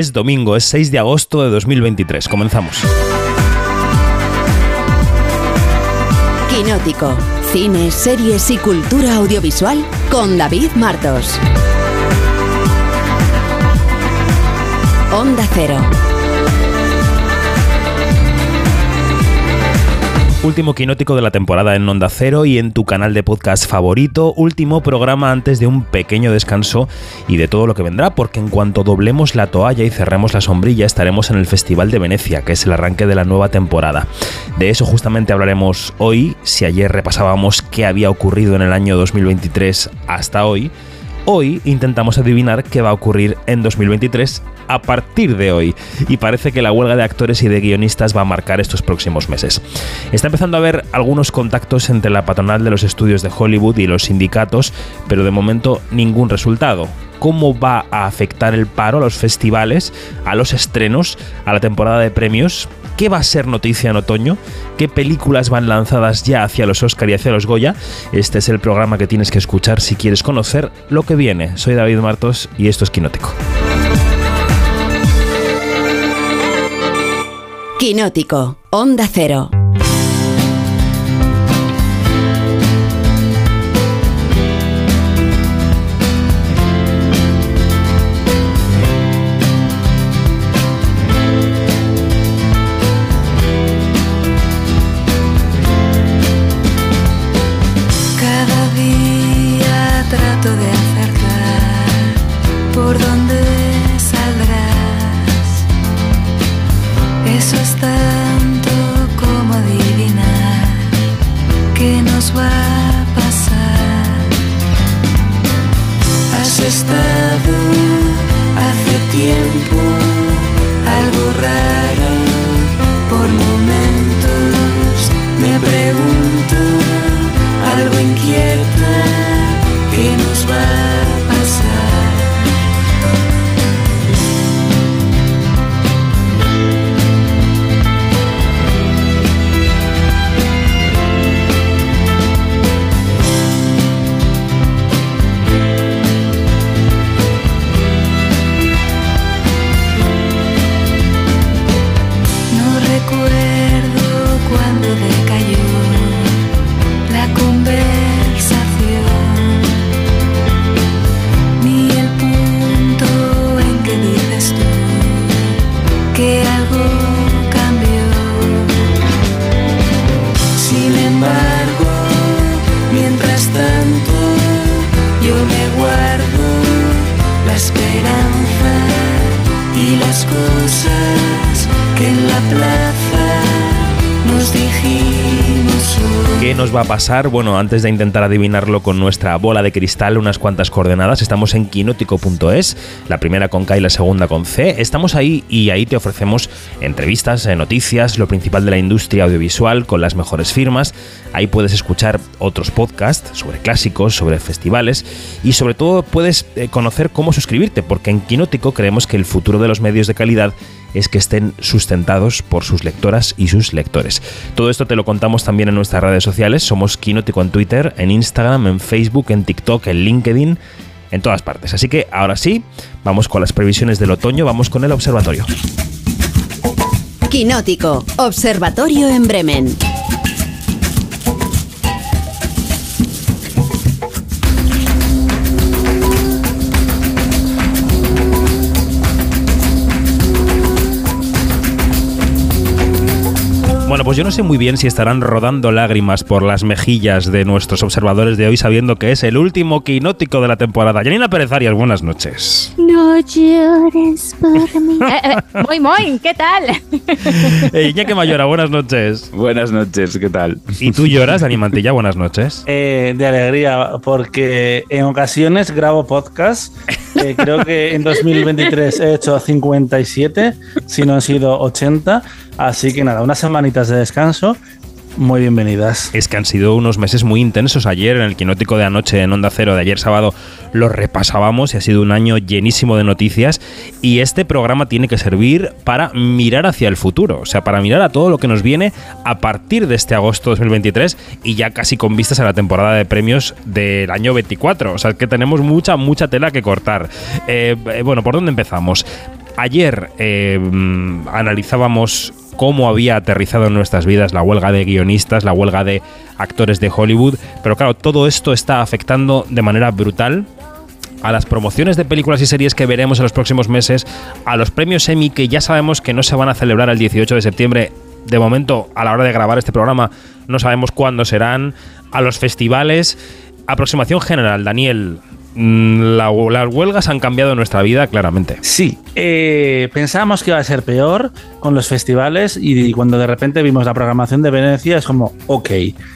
Es domingo, es 6 de agosto de 2023. Comenzamos. Quinótico. Cine, series y cultura audiovisual con David Martos. Onda Cero. Último quinótico de la temporada en Onda Cero y en tu canal de podcast favorito. Último programa antes de un pequeño descanso y de todo lo que vendrá, porque en cuanto doblemos la toalla y cerremos la sombrilla, estaremos en el Festival de Venecia, que es el arranque de la nueva temporada. De eso justamente hablaremos hoy. Si ayer repasábamos qué había ocurrido en el año 2023 hasta hoy, Hoy intentamos adivinar qué va a ocurrir en 2023 a partir de hoy. Y parece que la huelga de actores y de guionistas va a marcar estos próximos meses. Está empezando a haber algunos contactos entre la patronal de los estudios de Hollywood y los sindicatos, pero de momento ningún resultado. Cómo va a afectar el paro a los festivales, a los estrenos, a la temporada de premios, qué va a ser noticia en otoño, qué películas van lanzadas ya hacia los Oscar y hacia los Goya. Este es el programa que tienes que escuchar si quieres conocer lo que viene. Soy David Martos y esto es Quinótico. Quinótico, Onda Cero. Pasar? Bueno, antes de intentar adivinarlo con nuestra bola de cristal, unas cuantas coordenadas. Estamos en quinótico.es, la primera con K y la segunda con C. Estamos ahí y ahí te ofrecemos entrevistas, eh, noticias, lo principal de la industria audiovisual con las mejores firmas. Ahí puedes escuchar otros podcasts sobre clásicos, sobre festivales y sobre todo puedes eh, conocer cómo suscribirte, porque en Quinótico creemos que el futuro de los medios de calidad es que estén sustentados por sus lectoras y sus lectores. Todo esto te lo contamos también en nuestras redes sociales. Somos Quinótico en Twitter, en Instagram, en Facebook, en TikTok, en LinkedIn, en todas partes. Así que ahora sí, vamos con las previsiones del otoño, vamos con el observatorio. Quinótico, Observatorio en Bremen. Bueno, pues yo no sé muy bien si estarán rodando lágrimas por las mejillas de nuestros observadores de hoy sabiendo que es el último quinótico de la temporada. Janina Pérez Arias, buenas noches. No llores por mí. Eh, eh, muy, muy, ¿qué tal? Eh, Iñaki Mayora, buenas noches. Buenas noches, ¿qué tal? ¿Y tú lloras, Dani Mantilla? Buenas noches. Eh, de alegría, porque en ocasiones grabo podcast. Eh, creo que en 2023 he hecho 57, si no han sido 80. Así que nada, unas de descanso muy bienvenidas. Es que han sido unos meses muy intensos. Ayer, en el quinótico de anoche en Onda Cero de ayer sábado, lo repasábamos y ha sido un año llenísimo de noticias. Y este programa tiene que servir para mirar hacia el futuro, o sea, para mirar a todo lo que nos viene a partir de este agosto 2023 y ya casi con vistas a la temporada de premios del año 24. O sea, que tenemos mucha, mucha tela que cortar. Eh, eh, bueno, ¿por dónde empezamos? Ayer eh, mm, analizábamos cómo había aterrizado en nuestras vidas la huelga de guionistas, la huelga de actores de Hollywood, pero claro, todo esto está afectando de manera brutal a las promociones de películas y series que veremos en los próximos meses, a los premios Emmy que ya sabemos que no se van a celebrar el 18 de septiembre. De momento, a la hora de grabar este programa, no sabemos cuándo serán, a los festivales. Aproximación general, Daniel. Mm, la- las huelgas han cambiado nuestra vida claramente. Sí, eh, pensábamos que iba a ser peor con los festivales y cuando de repente vimos la programación de Venecia es como, ok,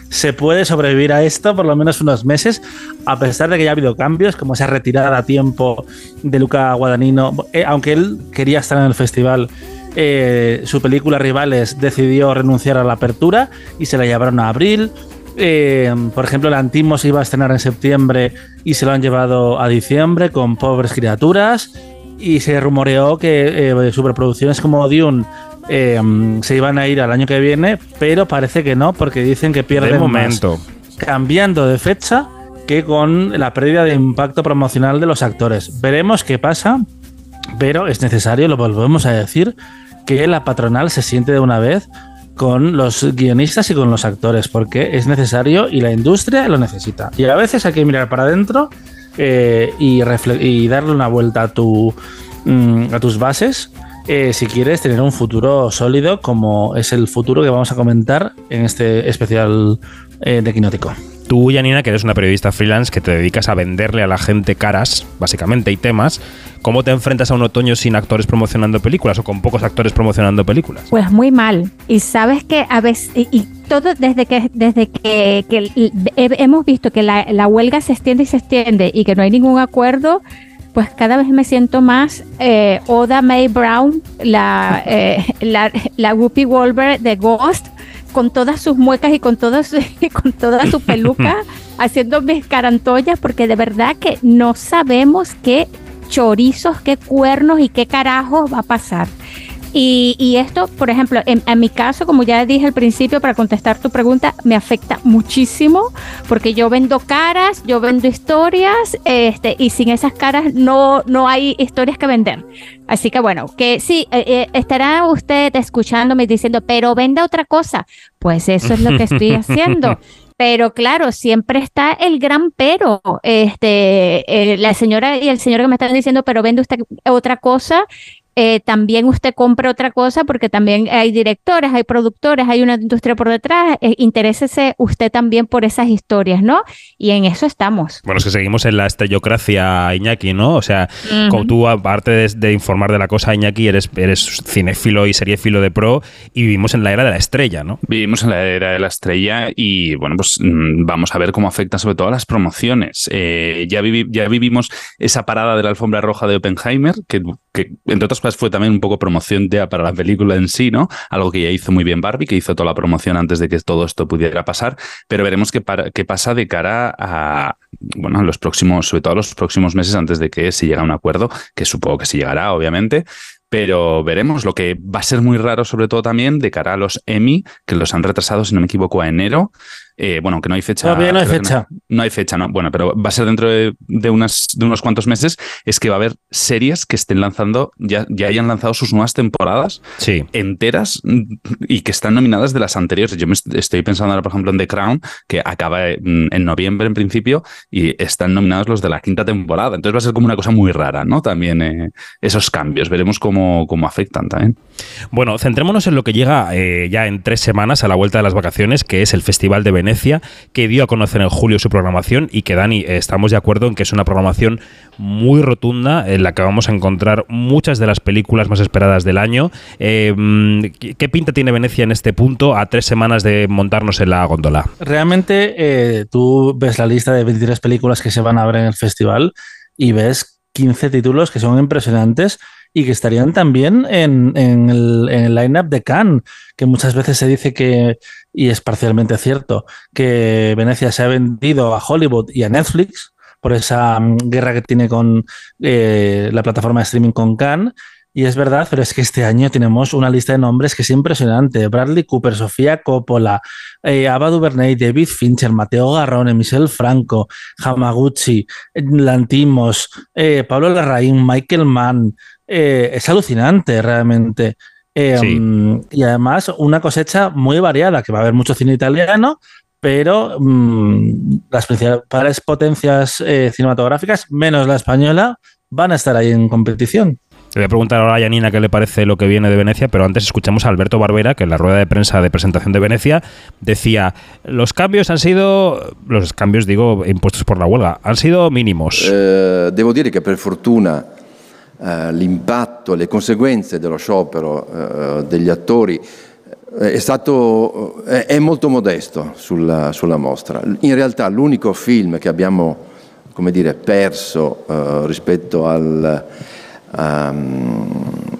se puede sobrevivir a esto por lo menos unos meses, a pesar de que ya ha habido cambios, como esa retirada a tiempo de Luca Guadagnino, Eh, aunque él quería estar en el festival. eh, su película Rivales decidió renunciar a la apertura y se la llevaron a abril. Eh, por ejemplo, el Antimo se iba a estrenar en septiembre y se lo han llevado a diciembre con pobres criaturas. Y se rumoreó que eh, superproducciones como Dune eh, se iban a ir al año que viene, pero parece que no, porque dicen que pierden De más momento. cambiando de fecha que con la pérdida de impacto promocional de los actores. Veremos qué pasa, pero es necesario, lo volvemos a decir, que la patronal se siente de una vez con los guionistas y con los actores, porque es necesario y la industria lo necesita. Y a veces hay que mirar para adentro eh, y, y darle una vuelta a, tu, mm, a tus bases eh, si quieres tener un futuro sólido como es el futuro que vamos a comentar en este especial eh, de Quinótico. Tú, Janina, que eres una periodista freelance que te dedicas a venderle a la gente caras, básicamente, y temas, ¿cómo te enfrentas a un otoño sin actores promocionando películas o con pocos actores promocionando películas? Pues muy mal. Y sabes que a veces, y, todo desde que desde que, hemos visto que la, huelga se extiende y se extiende y que no hay ningún acuerdo, pues cada vez me siento más eh, Oda May Brown, la, eh, la, la Whoopi Wolver de Ghost, con todas sus muecas y con, todas, y con toda su peluca, haciendo mis carantollas, porque de verdad que no sabemos qué chorizos, qué cuernos y qué carajos va a pasar. Y, y esto, por ejemplo, en, en mi caso, como ya dije al principio, para contestar tu pregunta, me afecta muchísimo porque yo vendo caras, yo vendo historias, este, y sin esas caras no, no hay historias que vender. Así que bueno, que sí, eh, eh, estará usted escuchándome diciendo, pero venda otra cosa. Pues eso es lo que estoy haciendo. Pero claro, siempre está el gran pero. Este, eh, la señora y el señor que me están diciendo, pero vende usted otra cosa. Eh, también usted compra otra cosa porque también hay directores, hay productores, hay una industria por detrás. Eh, interésese usted también por esas historias, ¿no? Y en eso estamos. Bueno, es que seguimos en la estrellocracia, Iñaki, ¿no? O sea, como tú, aparte de, de informar de la cosa, Iñaki, eres, eres cinéfilo y seriéfilo de pro y vivimos en la era de la estrella, ¿no? Vivimos en la era de la estrella y bueno, pues mm, vamos a ver cómo afectan sobre todo a las promociones. Eh, ya, vivi- ya vivimos esa parada de la alfombra roja de Oppenheimer, que, que, entre otras cosas fue también un poco promoción ya para la película en sí, ¿no? Algo que ya hizo muy bien Barbie, que hizo toda la promoción antes de que todo esto pudiera pasar, pero veremos qué, para- qué pasa de cara a, bueno, los próximos, sobre todo los próximos meses antes de que se llegue a un acuerdo, que supongo que se llegará, obviamente, pero veremos. Lo que va a ser muy raro, sobre todo también, de cara a los Emmy, que los han retrasado, si no me equivoco, a enero. Eh, bueno, que no hay fecha. Todavía no hay fecha. No, hay fecha, ¿no? Bueno, pero va a ser dentro de, de unas, de unos cuantos meses. Es que va a haber series que estén lanzando, ya, ya hayan lanzado sus nuevas temporadas Sí. enteras mm, y que están nominadas de las anteriores. Yo me est- estoy pensando ahora, por ejemplo, en The Crown, que acaba en, en noviembre en principio y están nominados los de la quinta temporada. Entonces va a ser como una cosa muy rara, ¿no? También eh, esos cambios. Veremos cómo, cómo afectan también. Bueno, centrémonos en lo que llega eh, ya en tres semanas a la vuelta de las vacaciones, que es el Festival de Venecia, que dio a conocer en julio su programación y que, Dani, estamos de acuerdo en que es una programación muy rotunda en la que vamos a encontrar muchas de las películas más esperadas del año. Eh, ¿qué- ¿Qué pinta tiene Venecia en este punto a tres semanas de montarnos en la góndola? Realmente eh, tú ves la lista de 23 películas que se van a ver en el festival y ves 15 títulos que son impresionantes y que estarían también en, en el, line-up de Cannes, que muchas veces se dice que, y es parcialmente cierto, que Venecia se ha vendido a Hollywood y a Netflix por esa mm, guerra que tiene con eh, la plataforma de streaming con Cannes. Y es verdad, pero es que este año tenemos una lista de nombres que es impresionante. Bradley Cooper, Sofía Coppola, eh, Ava DuVernay, David Fincher, Mateo Garrone, Michelle Franco, Hamaguchi, Lantimos, eh, Pablo Larraín, Michael Mann, eh, es alucinante realmente. Eh, Sí. Y además una cosecha muy variada, que va a haber mucho cine italiano, pero mm, las principales potencias eh, cinematográficas, menos la española, van a estar ahí en competición. Le voy a preguntar ahora a Janina qué le parece lo que viene de Venecia, pero antes escuchamos a Alberto Barbera, que en la rueda de prensa de presentación de Venecia decía, los cambios han sido, los cambios digo, impuestos por la huelga, han sido mínimos. Eh, devo dire che per fortuna eh, l'impatto, le conseguenze dello sciopero eh, degli attori eh, è stato è, è molto modesto sulla, sulla mostra. In realtà l'unico film che abbiamo come dire, perso eh, rispetto al,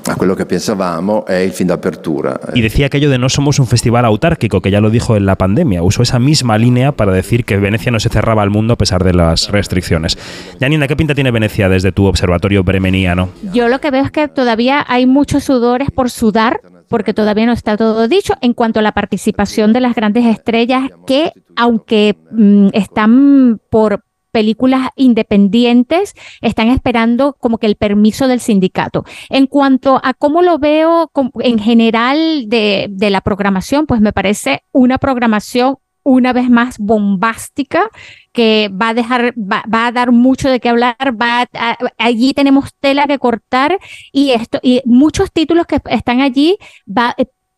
a quello che pensavamo è il film d'apertura. Y decía aquello de no somos un festival autárquico, que ya lo dijo en la pandemia. Usó esa misma línea para decir que Venecia no se cerraba al mundo a pesar de las restricciones. Janina, ¿qué pinta tiene Venecia desde tu observatorio bremeniano? Yo lo que veo es que todavía hay muchos sudores por sudar, porque todavía no está todo dicho en cuanto a la participación de las grandes estrellas que, aunque mm, están por películas independientes, están esperando como que el permiso del sindicato. En cuanto a cómo lo veo en general de, de la programación, pues me parece una programación una vez más bombástica que va a dejar, va, a dar mucho de qué hablar, va a- allí tenemos tela que cortar y esto, y muchos títulos que están allí, va,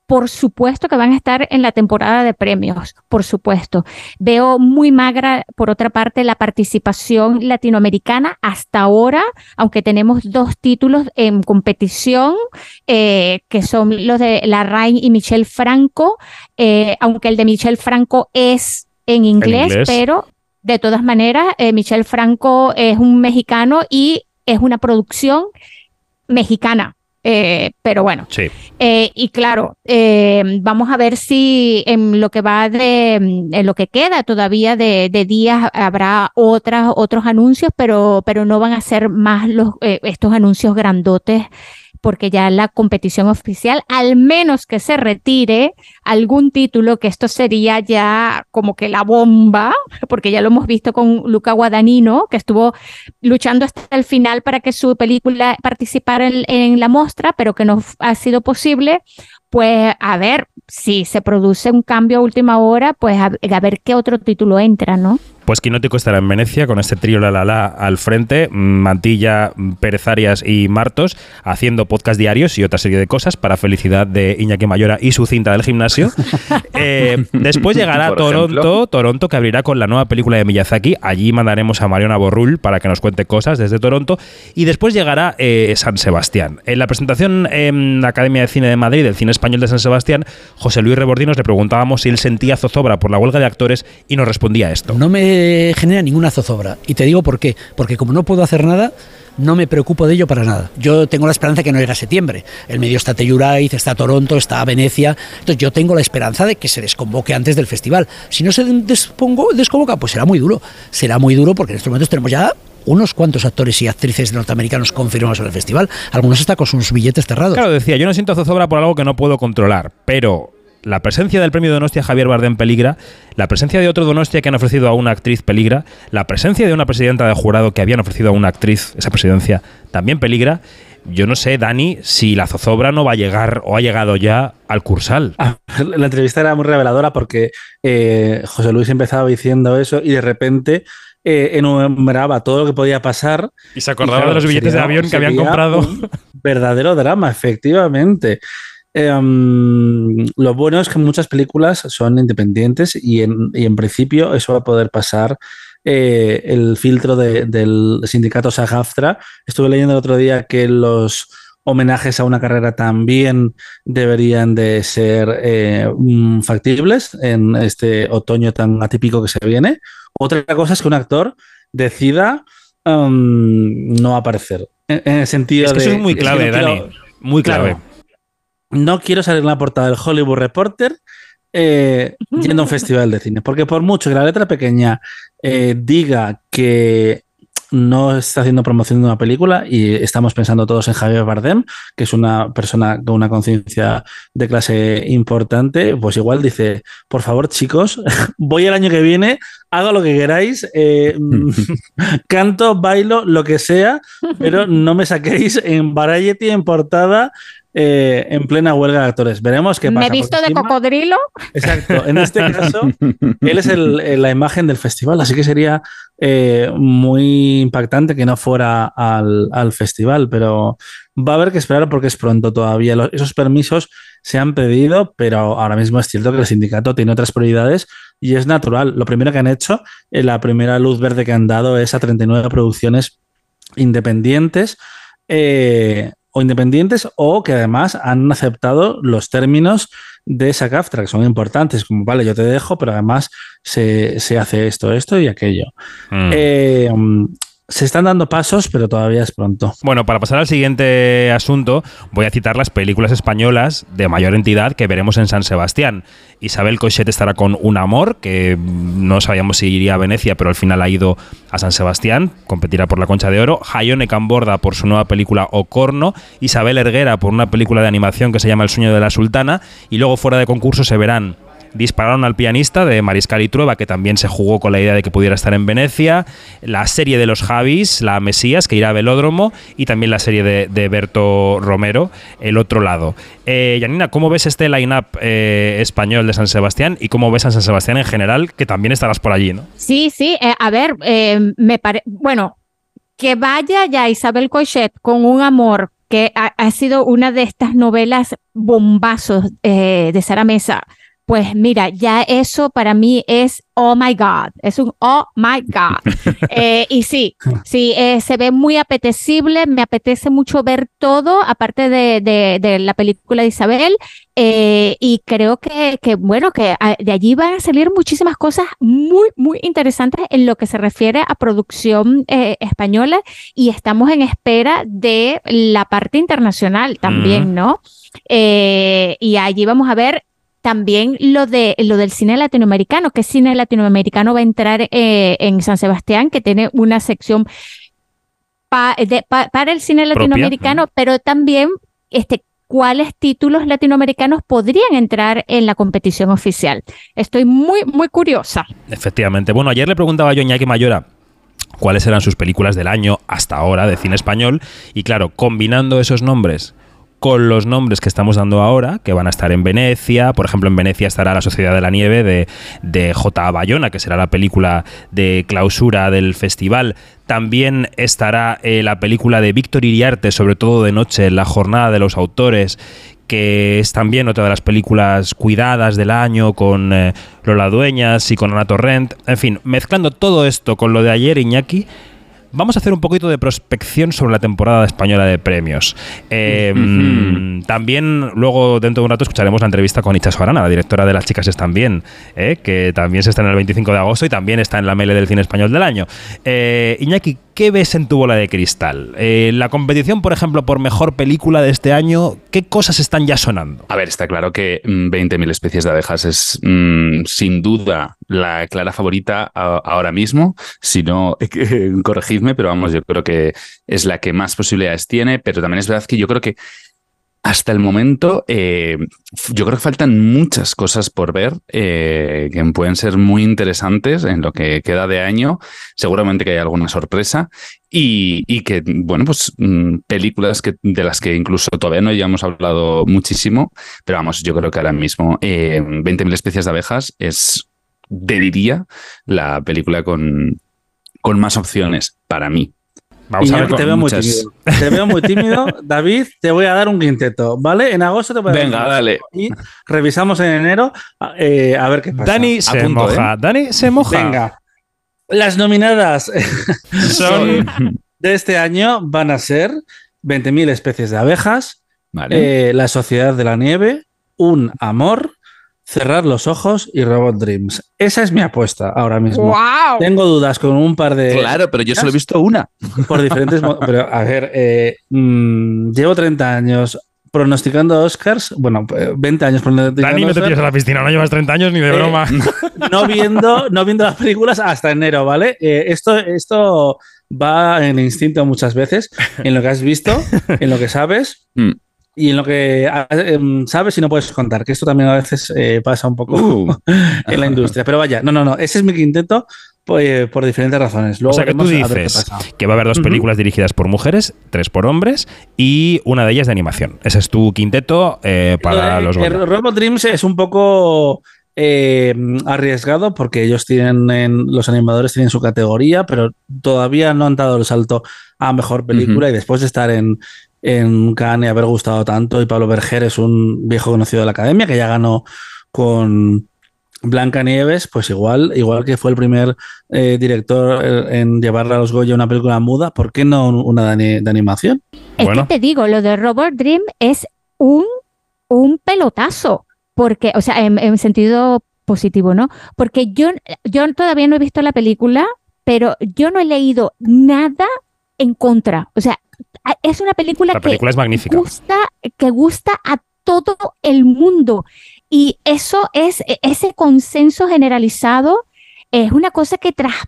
por supuesto que van a estar en la temporada de premios, por supuesto. Veo muy magra, por otra parte, la participación latinoamericana hasta ahora, aunque tenemos dos títulos en competición, eh, que son los de Larraín y Michel Franco, eh, aunque el de Michel Franco es en inglés, inglés. pero de todas maneras, eh, Michel Franco es un mexicano y es una producción mexicana. Eh, pero bueno, Sí. eh, y claro, eh, vamos a ver si en lo que va de, en lo que queda todavía de, de días habrá otras, otros anuncios, pero, pero no van a ser más los, eh, estos anuncios grandotes porque ya la competición oficial, al menos que se retire algún título, que esto sería ya como que la bomba, porque ya lo hemos visto con Luca Guadagnino, que estuvo luchando hasta el final para que su película participara en, la muestra, pero que no ha sido posible. Pues a ver, si se produce un cambio a última hora, pues a ver qué otro título entra, ¿no? Pues Quinótico estará en Venecia con este trío La La La al frente, Mantilla, Pérez Arias y Martos, haciendo podcast diarios y otra serie de cosas para felicidad de Iñaki Mayora y su cinta del gimnasio. Eh, después llegará Por Toronto, ejemplo. Toronto que abrirá con la nueva película de Miyazaki. Allí mandaremos a Mariona Borrul para que nos cuente cosas desde Toronto. Y después llegará eh, San Sebastián. En la presentación en la Academia de Cine de Madrid del Cine Español de San Sebastián, José Luis Rebordinos le preguntábamos si él sentía zozobra por la huelga de actores y nos respondía esto. No me genera ninguna zozobra. Y te digo por qué. Porque como no puedo hacer nada, no me preocupo de ello para nada. Yo tengo la esperanza que no llega septiembre. El medio está Telluraiz, está Toronto, está Venecia. Entonces yo tengo la esperanza de que se desconvoque antes del festival. Si no se despongo- desconvoca, pues será muy duro. Será muy duro porque en estos momentos tenemos ya unos cuantos actores y actrices norteamericanos confirmados en el festival. Algunos hasta con sus billetes cerrados. Claro, decía, yo no siento zozobra por algo que no puedo controlar, pero la presencia del premio Donostia Javier Bardem peligra, la presencia de otro Donostia que han ofrecido a una actriz peligra, la presencia de una presidenta de jurado que habían ofrecido a una actriz esa presidencia también peligra. Yo no sé, Dani, si la zozobra no va a llegar o ha llegado ya al Cursal. Ah, La entrevista era muy reveladora porque eh, José Luis empezaba diciendo eso y de repente eh, enumeraba todo lo que podía pasar. Y se Y acordaba claro, de los billetes sería- de avión que habían comprado. un verdadero drama, efectivamente. Eh, mm, lo bueno es que muchas películas son independientes y en, y en principio eso va a poder pasar eh, el filtro de- del sindicato SAG-AFTRA. Estuve leyendo el otro día que los homenajes a una carrera también deberían de ser eh, mm, factibles en este otoño tan atípico que se viene. Otra cosa es que un actor decida um, no aparecer. En, en el sentido Es que eso de. es muy que clave, quiero- Dani. Muy clave. Claro. No quiero salir en la portada del Hollywood Reporter eh, yendo a un festival de cine. Porque por mucho que la letra pequeña eh, diga que no está haciendo promoción de una película y estamos pensando todos en Javier Bardem, que es una persona con una conciencia de clase importante, pues igual dice, por favor chicos, voy el año que viene, hago lo que queráis, eh, canto, bailo, lo que sea, pero no me saquéis en Variety en portada eh, en plena huelga de actores. Veremos qué pasa. Me he visto de cocodrilo. Exacto. En este caso, él es el, la imagen del festival, así que sería eh, muy impactante que no fuera al, al, festival, pero va a haber que esperar porque es pronto todavía. Los, esos permisos se han pedido, pero ahora mismo es cierto que el sindicato tiene otras prioridades y es natural. Lo primero que han hecho, eh, la primera luz verde que han dado es a 39 producciones independientes. Eh, o independientes o que además han aceptado los términos de esa CAFTRA, que son importantes, como vale, yo te dejo, pero además se, se hace esto, esto y aquello. Mm. Eh, se están dando pasos, pero todavía es pronto. Bueno, para pasar al siguiente asunto, voy a citar las películas españolas de mayor entidad que veremos en San Sebastián. Isabel Cochet estará con Un Amor, que no sabíamos si iría a Venecia, pero al final ha ido a San Sebastián, competirá por la Concha de Oro. Hayone Camborda por su nueva película Ocorno. Isabel Erguera por una película de animación que se llama El sueño de la sultana. Y luego fuera de concurso se verán dispararon al pianista de Mariscal y Trueba, que también se jugó con la idea de que pudiera estar en Venecia, la serie de los Javis, la Mesías, que irá a Velódromo, y también la serie de, Berto Romero, El otro lado. Eh, Janina, ¿cómo ves este line-up eh, español de San Sebastián y cómo ves a San Sebastián en general, que también estarás por allí, ¿no? Sí, sí, eh, a ver, me parece, bueno, que vaya ya Isabel Cochet con un amor que ha, sido una de estas novelas bombazos de Sara Mesa pues mira, ya eso para mí es oh my God, es un oh my God. Eh, y sí, sí, eh, se ve muy apetecible, me apetece mucho ver todo, aparte de, la película de Isabel, eh, y creo que, bueno, que ah, de allí van a salir muchísimas cosas muy, muy interesantes en lo que se refiere a producción española, y estamos en espera de la parte internacional también, ¿no? y allí vamos a ver también lo, de, lo del cine latinoamericano, que cine latinoamericano va a entrar eh, en San Sebastián, que tiene una sección para el cine latinoamericano, pero también este, cuáles títulos latinoamericanos podrían entrar en la competición oficial. Estoy muy, muy curiosa. Efectivamente. Bueno, ayer le preguntaba yo a Iñaki Mayora cuáles eran sus películas del año hasta ahora de cine español y claro, combinando esos nombres con los nombres que estamos dando ahora, que van a estar en Venecia. Por ejemplo, en Venecia estará La Sociedad de la Nieve de, de J. Bayona, que será la película de clausura del festival. También estará eh, la película de Víctor Iriarte, sobre todo de noche, La Jornada de los Autores, que es también otra de las películas cuidadas del año con eh, Lola Dueñas y con Ana Torrent. En fin, mezclando todo esto con lo de ayer, Iñaki vamos a hacer un poquito de prospección sobre la temporada española de premios. Eh, también luego, dentro de un rato, escucharemos la entrevista con Icha Soarana, la directora de Las Chicas Están Bien, eh, que también se está en el 25 de agosto y también está en la mele del cine español del año. Eh, Iñaki, ¿qué ves en tu bola de cristal? Eh, la competición, por ejemplo, por mejor película de este año, ¿qué cosas están ya sonando? A ver, está claro que 20.000 mm, especies de abejas es mm, sin duda la clara favorita ahora mismo. Si no, corregidme, pero vamos, yo creo que es la que más posibilidades tiene, pero también es verdad que yo creo que hasta el momento, eh, yo creo que faltan muchas cosas por ver eh, que pueden ser muy interesantes en lo que queda de año. Seguramente que hay alguna sorpresa y, que, bueno, pues mm, películas que, de las que incluso todavía no hayamos hablado muchísimo, pero vamos, yo creo que ahora mismo eh, 20.000 especies de abejas es, diría, la película con, con más opciones para mí. Vamos a ver te veo, muy tímido. te veo muy tímido. David, te voy a dar un quinteto, ¿vale? En agosto te voy a Venga, dale. Y revisamos en enero eh, a ver qué pasa. Dani se moja. ¿eh? Dani se moja. Venga. Las nominadas son de este año van a ser 20.000 especies de abejas, eh, La Sociedad de la Nieve, Un Amor, Cerrar los ojos y Robot Dreams. Esa es mi apuesta ahora mismo. Tengo dudas con un par de. Claro, pero yo solo he visto una. Por diferentes. pero a ver, eh, mm, llevo 30 años pronosticando Oscars, bueno, eh, 20 años pronosticando Dani, no te Oscars, tires a la piscina, no llevas 30 años ni de Eh, broma. no viendo, no viendo las películas hasta enero, ¿vale? Eh, esto, esto va en instinto muchas veces, en lo que has visto, en lo que sabes Mm. Y en lo que ah, em, sabes y no puedes contar, que esto también a veces eh, pasa un poco Uh. en la industria. Pero vaya, no, no, no, ese es mi quinteto pues, por diferentes razones. Luego o sea que tú dices que va a haber dos películas dirigidas por mujeres, tres por hombres y una de ellas de animación. Ese es tu quinteto eh, para Lo los Robot Dreams es un poco eh, arriesgado porque ellos tienen, en- los animadores tienen su categoría, pero todavía no han dado el salto a mejor película y después de estar en, en Cannes y haber gustado tanto y Pablo Berger es un viejo conocido de la academia que ya ganó con Blanca Nieves, pues igual, igual que fue el primer eh, director eh, en llevarle a los Goya una película muda, ¿por qué no una de, ani- de animación? Es Bueno. que te digo, lo de Robot Dream es un, un pelotazo, porque, o sea, en, en sentido positivo, ¿no? Porque yo, yo todavía no he visto la película, pero yo no he leído nada en contra. O sea, es una película La que es magnífica. gusta, que gusta a todo el mundo. Y eso es, e- ese consenso generalizado es una cosa que traspasa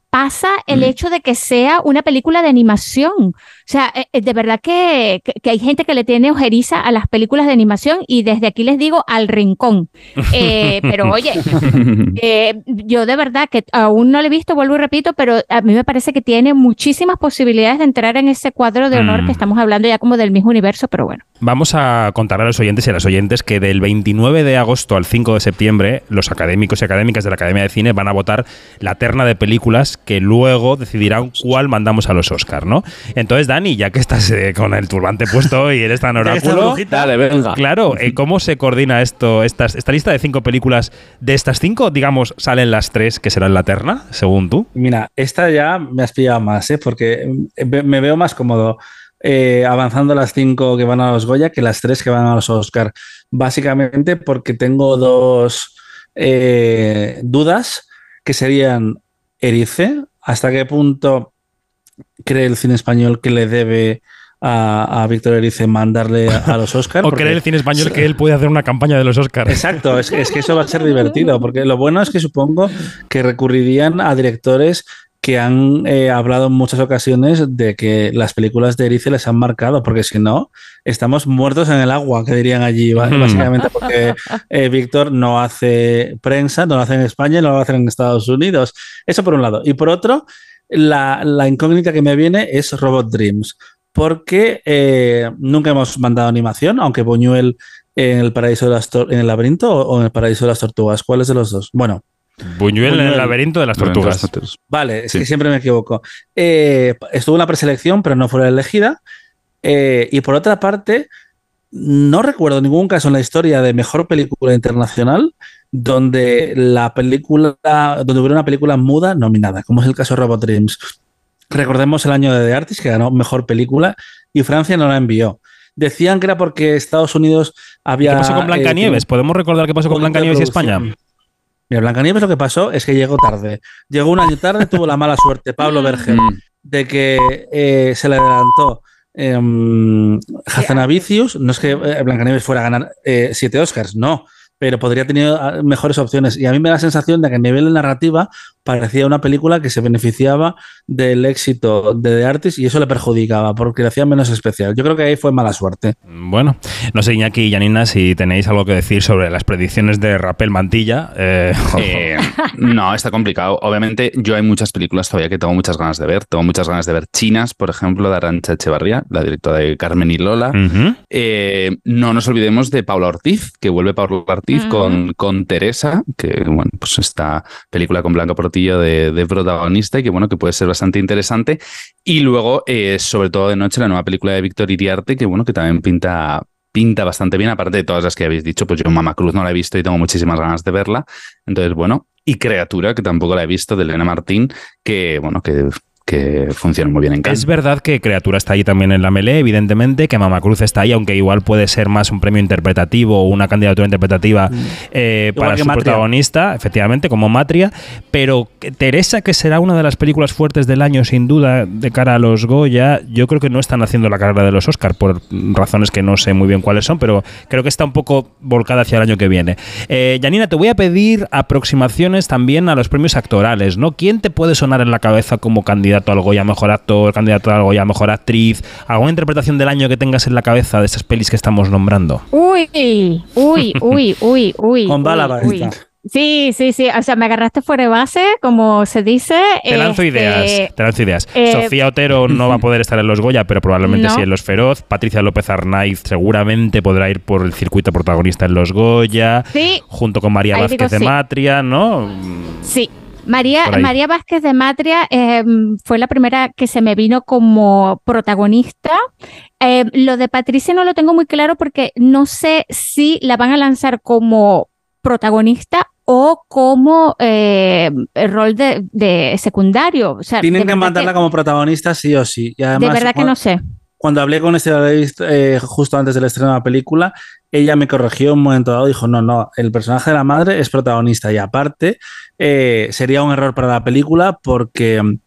el Mm. hecho de que sea una película de animación. O sea, eh, eh, de verdad que, que- que hay gente que le tiene ojeriza a las películas de animación y desde aquí les digo al rincón. Eh, pero oye, eh, yo de verdad que aún no lo he visto, vuelvo y repito, pero a mí me parece que tiene muchísimas posibilidades de entrar en ese cuadro de honor Mm. que estamos hablando ya como del mismo universo, pero bueno. Vamos a contar a los oyentes y a las oyentes que del 29 de agosto al 5 de septiembre los académicos y académicas de la Academia de Cine van a votar la terna de películas que luego decidirán cuál mandamos a los Oscar, ¿no? Entonces, Dani, ya que estás eh, con el turbante puesto y eres tan oráculo, brujita, Dale, venga. Claro, eh, ¿cómo se coordina esto? Esta lista de cinco películas, de estas cinco, digamos, salen las tres que serán la terna, según tú. Mira, esta ya me has pillado más, ¿eh? porque eh, me veo más cómodo eh, avanzando las cinco que van a los Goya que las tres que van a los Oscar. Básicamente porque tengo dos eh, dudas que serían Erice, hasta qué punto cree el cine español que le debe a, a Víctor Erice mandarle a, a los Oscar. O cree el cine español que él puede hacer una campaña de los Oscars. Exacto, es, es que eso va a ser divertido, porque lo bueno es que supongo que recurrirían a directores que han eh, hablado en muchas ocasiones de que las películas de Erice les han marcado, porque si no, estamos muertos en el agua, que dirían allí, Ujú. básicamente porque eh, Víctor no hace prensa, no lo hace en España no lo hace en Estados Unidos. Eso por un lado. Y por otro, la, la incógnita que me viene es Robot Dreams, porque eh, nunca hemos mandado animación, aunque Buñuel en el paraíso de las en el laberinto o o en el paraíso de las tortugas. ¿Cuál es de los dos? Bueno, Buñuel en el laberinto de las tortugas. vale, es Sí. que siempre me equivoco. Eh, estuvo en la preselección, pero no fue elegida. Eh, y por otra parte, no recuerdo ningún caso en la historia de mejor película internacional donde la película, donde hubiera una película muda nominada, como es el caso de Robot Dreams. Recordemos el año de The Artist, que ganó mejor película, y Francia no la envió. Decían que era porque Estados Unidos había. ¿Qué pasó con eh, Blancanieves? ¿Podemos recordar qué pasó con Blancanieves y producción. España? Mira, Blancanieves lo que pasó es que llegó tarde. Llegó un año tarde, tuvo la mala suerte, Pablo Berger, Mm. de que eh, se le adelantó eh, Hazanavicius. No es que eh, Blancanieves fuera a ganar eh, siete Oscars, no, pero podría tener ah, mejores opciones. Y a mí me da la sensación de que a nivel de narrativa parecía una película que se beneficiaba del éxito de The Artist y eso le perjudicaba porque le hacía menos especial. Yo creo que ahí fue mala suerte. Bueno, no sé, Iñaki y Janina, si tenéis algo que decir sobre las predicciones de Rapel Mantilla. eh, Eh, no, está complicado. Obviamente, yo hay muchas películas todavía que tengo muchas ganas de ver. Tengo muchas ganas de ver Chinas, por ejemplo, de Arancha Echevarría, la directora de Carmen y Lola. Eh, no nos olvidemos de Paula Ortiz, que vuelve Paula Ortiz con, con Teresa, que bueno, pues esta película con Blanca De, protagonista y que bueno, que puede ser bastante interesante. Y luego, eh, sobre todo de noche, la nueva película de Víctor Iriarte, que bueno, que también pinta, pinta bastante bien, aparte de todas las que habéis dicho, pues yo Mama Cruz no la he visto y tengo muchísimas ganas de verla. Entonces, bueno, y Criatura, que tampoco la he visto, de Elena Martín, que bueno, que que funciona muy bien en Cannes. Es verdad que Criatura está ahí también en la melee, evidentemente, que Mama Cruz está ahí, aunque igual puede ser más un premio interpretativo o una candidatura interpretativa eh, Igual para su Matria. protagonista, efectivamente, como Matria. Pero que Teresa, que será una de las películas fuertes del año, sin duda, de cara a los Goya, yo creo que no están haciendo la carrera de los Oscar por razones que no sé muy bien cuáles son, pero creo que está un poco volcada hacia el año que viene. Eh, Janina, te voy a pedir aproximaciones también a los premios actorales, ¿no? ¿Quién te puede sonar en la cabeza como candidato al Goya Mejor Actor, candidato al Goya Mejor Actriz? ¿Alguna interpretación del año que tengas en la cabeza de estas pelis que estamos nombrando? Uy, uy, uy, uy, uy. Con bala. Sí, sí, sí. O sea, me agarraste fuera de base, como se dice. Te lanzo Este, ideas, te lanzo ideas. eh, Sofía Otero no va a poder estar en los Goya, pero probablemente No. sí en los Feroz. Patricia López Arnaiz seguramente podrá ir por el circuito protagonista en los Goya, Sí, junto con María Ahí Vázquez digo de sí. Matria, ¿no? sí. María. María Vázquez de Matria eh, fue la primera que se me vino como protagonista. Eh, lo de Patricia no lo tengo muy claro porque no sé si la van a lanzar como protagonista o como eh, el rol de, de secundario. O sea, Tienen de que mandarla como protagonista sí o sí. Y de verdad que no sé. cuando hablé con este David eh, justo antes del estreno de la película, ella me corrigió en un momento dado, dijo, no, no, el personaje de la madre es protagonista y aparte eh, sería un error para la película porque mm,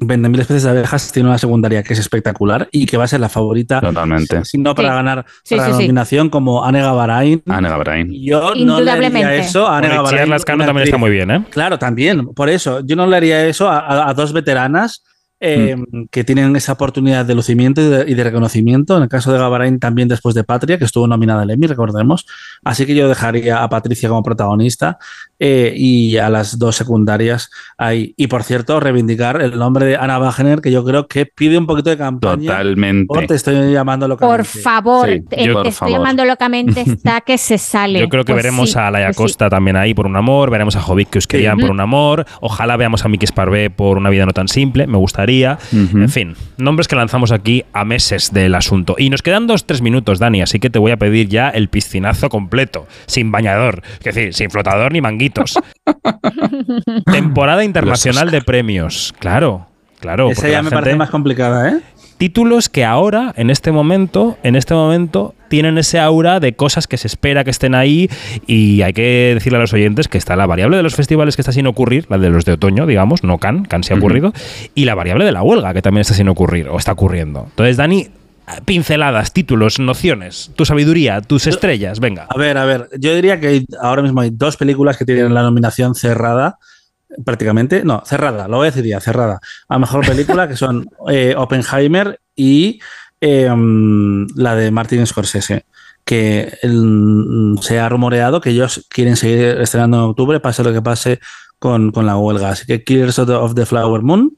20.000 especies de abejas tiene una secundaria que es espectacular y que va a ser la favorita, Totalmente. si no para Sí. ganar Sí, para sí, la sí. nominación como Anne Gavarain. Anne Gavarain. Yo no le haría eso a Anne Gavarain. Lascano también está muy bien, ¿eh? Claro, también. Por eso, yo no le haría eso a, a- a dos veteranas eh, que tienen esa oportunidad de lucimiento y de, y de reconocimiento. En el caso de Gavarain, también después de Patria, que estuvo nominada al Emmy, recordemos. Así que yo dejaría a Patricia como protagonista eh, y a las dos secundarias ahí. Y por cierto, reivindicar el nombre de Anna Wagner, que yo creo que pide un poquito de campaña. Totalmente. Por te estoy llamando Por locamente. favor, Sí, te, yo- te por estoy favor. llamando locamente, está que se sale. Yo creo que Pues veremos sí, a Laia pues sí. Costa también ahí por un amor, veremos a Jovic que querían Sí. por un amor, ojalá veamos a Miki Sparvé por una vida no tan simple, me gustaría. En fin, nombres que lanzamos aquí a meses del asunto. Y nos quedan dos, tres minutos, Dani, así que te voy a pedir ya el piscinazo completo, sin bañador, es decir, sin flotador ni manguitos. Temporada internacional de premios, claro. Claro, Esa ya me gente- parece más complicada, ¿eh? Títulos que ahora, en este momento, en este momento, tienen ese aura de cosas que se espera que estén ahí y hay que decirle a los oyentes que está la variable de los festivales que está sin ocurrir, la de los de otoño, digamos, no Can, Can se ha ocurrido, y la variable de la huelga que también está sin ocurrir o está ocurriendo. Entonces, Dani, pinceladas, títulos, nociones, tu sabiduría, tus estrellas, venga. A ver, a ver, yo diría que ahora mismo hay dos películas que tienen la nominación cerrada, prácticamente, no, cerrada, lo voy a decir ya, cerrada, a mejor película, que son eh, Oppenheimer y mm, la de Martin Scorsese, que mm, se ha rumoreado que ellos quieren seguir estrenando en octubre, pase lo que pase con, con la huelga. Así que Killers of the Flower Moon,